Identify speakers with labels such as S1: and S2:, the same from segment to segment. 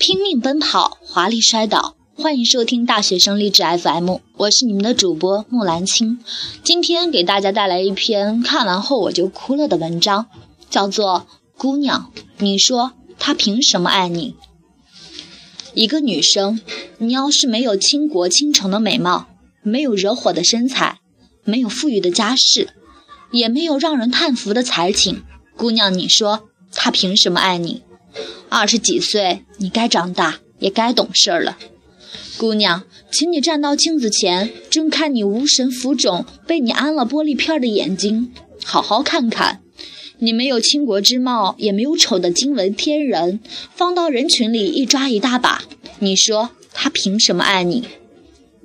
S1: 拼命奔跑，华丽摔倒。欢迎收听大学生励志 FM，我是你们的主播木兰青。今天给大家带来一篇看完后我就哭了的文章，叫做《姑娘，你说他凭什么爱你？》一个女生，你要是没有倾国倾城的美貌，没有惹火的身材，没有富裕的家世，也没有让人叹服的才情，姑娘，你说他凭什么爱你？二十几岁，你该长大，也该懂事儿了。姑娘，请你站到镜子前，睁开你无神浮肿、被你安了玻璃片的眼睛，好好看看。你没有倾国之貌，也没有丑的惊为天人，放到人群里一抓一大把。你说他凭什么爱你？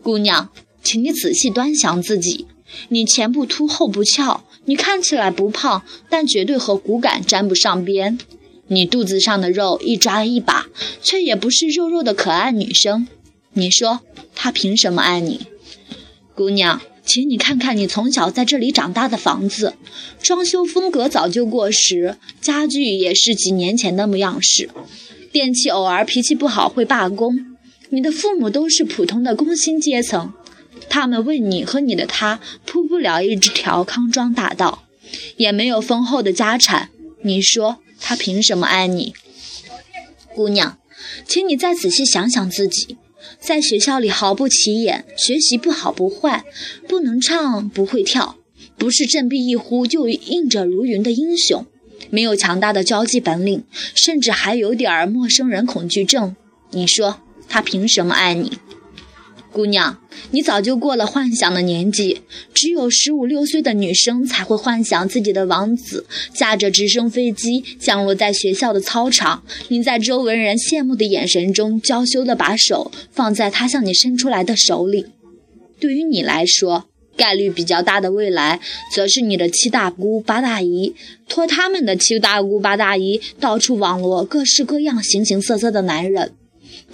S1: 姑娘，请你仔细端详自己，你前不凸后不翘，你看起来不胖，但绝对和骨感沾不上边。你肚子上的肉一抓一把，却也不是肉肉的可爱女生。你说他凭什么爱你，姑娘？请你看看你从小在这里长大的房子，装修风格早就过时，家具也是几年前的样式，电器偶尔脾气不好会罢工。你的父母都是普通的工薪阶层，他们为你和你的他铺不了一条康庄大道，也没有丰厚的家产。你说？他凭什么爱你，姑娘？请你再仔细想想自己，在学校里毫不起眼，学习不好不坏，不能唱不会跳，不是振臂一呼就应者如云的英雄，没有强大的交际本领，甚至还有点陌生人恐惧症。你说他凭什么爱你？姑娘，你早就过了幻想的年纪，只有十五六岁的女生才会幻想自己的王子驾着直升飞机降落在学校的操场，你在周围人羡慕的眼神中娇羞地把手放在他向你伸出来的手里。对于你来说，概率比较大的未来，则是你的七大姑八大姨托他们的七大姑八大姨到处网罗各式各样、形形色色的男人。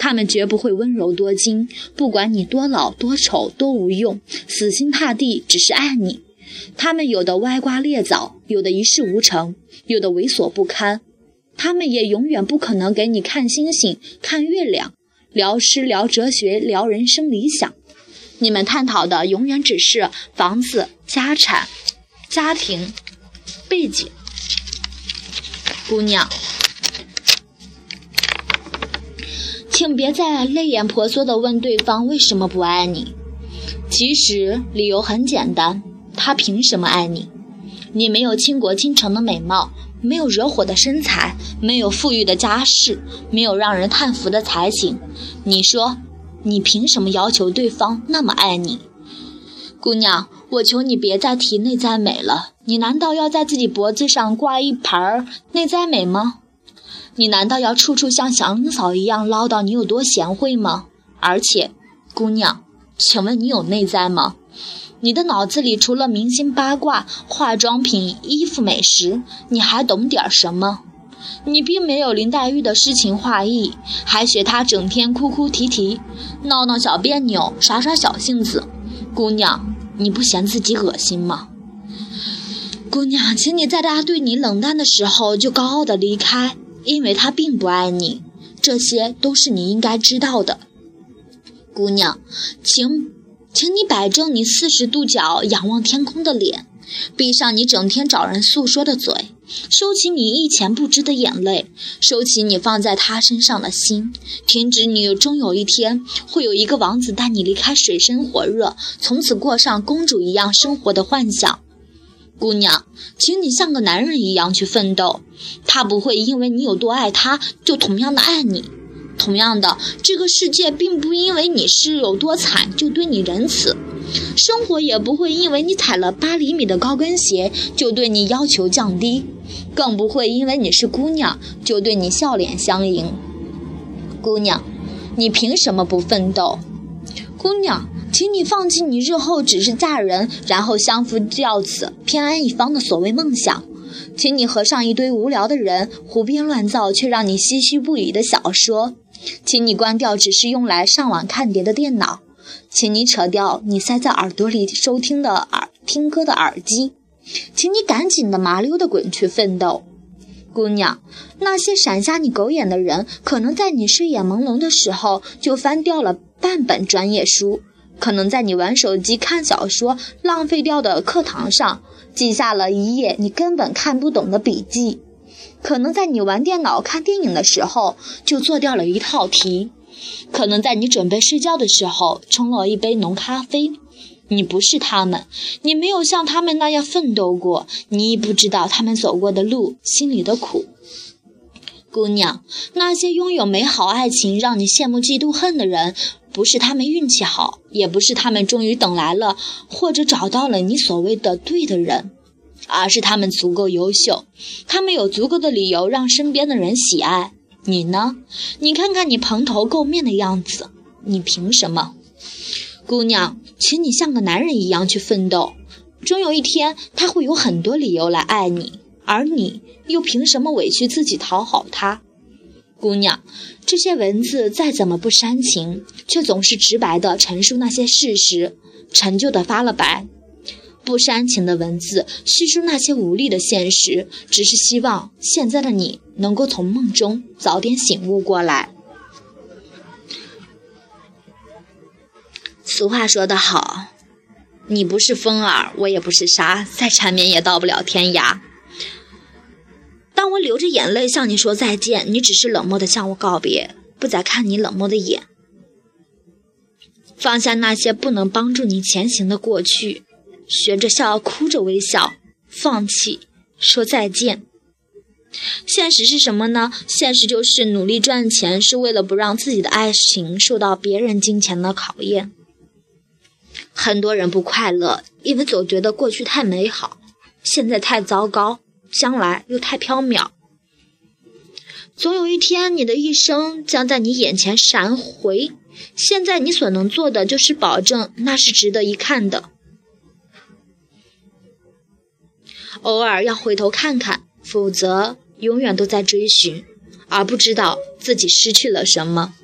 S1: 他们绝不会温柔多金，不管你多老、多丑、多无用，死心塌地只是爱你。他们有的歪瓜裂枣，有的一事无成，有的猥琐不堪。他们也永远不可能给你看星星、看月亮，聊诗、聊哲学、聊人生理想。你们探讨的永远只是房子、家产、家庭背景。姑娘。请别再泪眼婆娑地问对方为什么不爱你。其实理由很简单，他凭什么爱你？你没有倾国倾城的美貌，没有惹火的身材，没有富裕的家世，没有让人叹服的才情。你说，你凭什么要求对方那么爱你？姑娘，我求你别再提内在美了。你难道要在自己脖子上挂一牌内在美吗？你难道要处处像祥嫂一样唠叨你有多贤惠吗？而且，姑娘，请问你有内在吗？你的脑子里除了明星八卦、化妆品、衣服、美食，你还懂点什么？你并没有林黛玉的诗情画意，还学她整天哭哭啼啼、闹闹小别扭、耍耍小性子。姑娘，你不嫌自己恶心吗？姑娘，请你在他对你冷淡的时候就高傲的离开。因为他并不爱你，这些都是你应该知道的，姑娘，请，请你摆正你四十度角仰望天空的脸，闭上你整天找人诉说的嘴，收起你一钱不值的眼泪，收起你放在他身上的心，停止你终有一天会有一个王子带你离开水深火热，从此过上公主一样生活的幻想。姑娘，请你像个男人一样去奋斗。他不会因为你有多爱他，就同样的爱你。同样的，这个世界并不因为你是有多惨就对你仁慈。生活也不会因为你踩了八厘米的高跟鞋就对你要求降低，更不会因为你是姑娘就对你笑脸相迎。姑娘，你凭什么不奋斗？姑娘。请你放弃你日后只是嫁人，然后相夫教子、偏安一方的所谓梦想。请你合上一堆无聊的人胡编乱造却让你唏嘘不已的小说。请你关掉只是用来上网看碟的电脑。请你扯掉你塞在耳朵里收听的耳听歌的耳机。请你赶紧的麻溜的滚去奋斗。姑娘，那些闪瞎你狗眼的人，可能在你睡眼朦胧的时候就翻掉了半本专业书，可能在你玩手机、看小说浪费掉的课堂上记下了一页你根本看不懂的笔记，可能在你玩电脑、看电影的时候就做掉了一套题，可能在你准备睡觉的时候冲了一杯浓咖啡。你不是他们，你没有像他们那样奋斗过，你不知道他们走过的路，心里的苦。姑娘，那些拥有美好爱情让你羡慕嫉妒恨的人，不是他们运气好，也不是他们终于等来了或者找到了你所谓的对的人，而是他们足够优秀，他们有足够的理由让身边的人喜爱你呢？你看看你蓬头垢面的样子，你凭什么？姑娘，请你像个男人一样去奋斗，终有一天他会有很多理由来爱你，而你又凭什么委屈自己讨好他？姑娘，这些文字再怎么不煽情，却总是直白地陈述那些事实，陈旧的发了白。不煽情的文字叙述那些无力的现实，只是希望现在的你能够从梦中早点醒悟过来。俗话说得好，你不是风儿，我也不是沙，再缠绵也到不了天涯。当我流着眼泪向你说再见，你只是冷漠的向我告别，不再看你冷漠的眼。放下那些不能帮助你前行的过去，学着笑，哭着微笑，放弃，说再见。现实是什么呢？现实就是努力赚钱，是为了不让自己的爱情受到别人金钱的考验。很多人不快乐，因为总觉得过去太美好，现在太糟糕，将来又太缥缈。总有一天，你的一生将在你眼前闪回。现在你所能做的，就是保证那是值得一看的。偶尔要回头看看，否则永远都在追寻，而不知道自己失去了什么。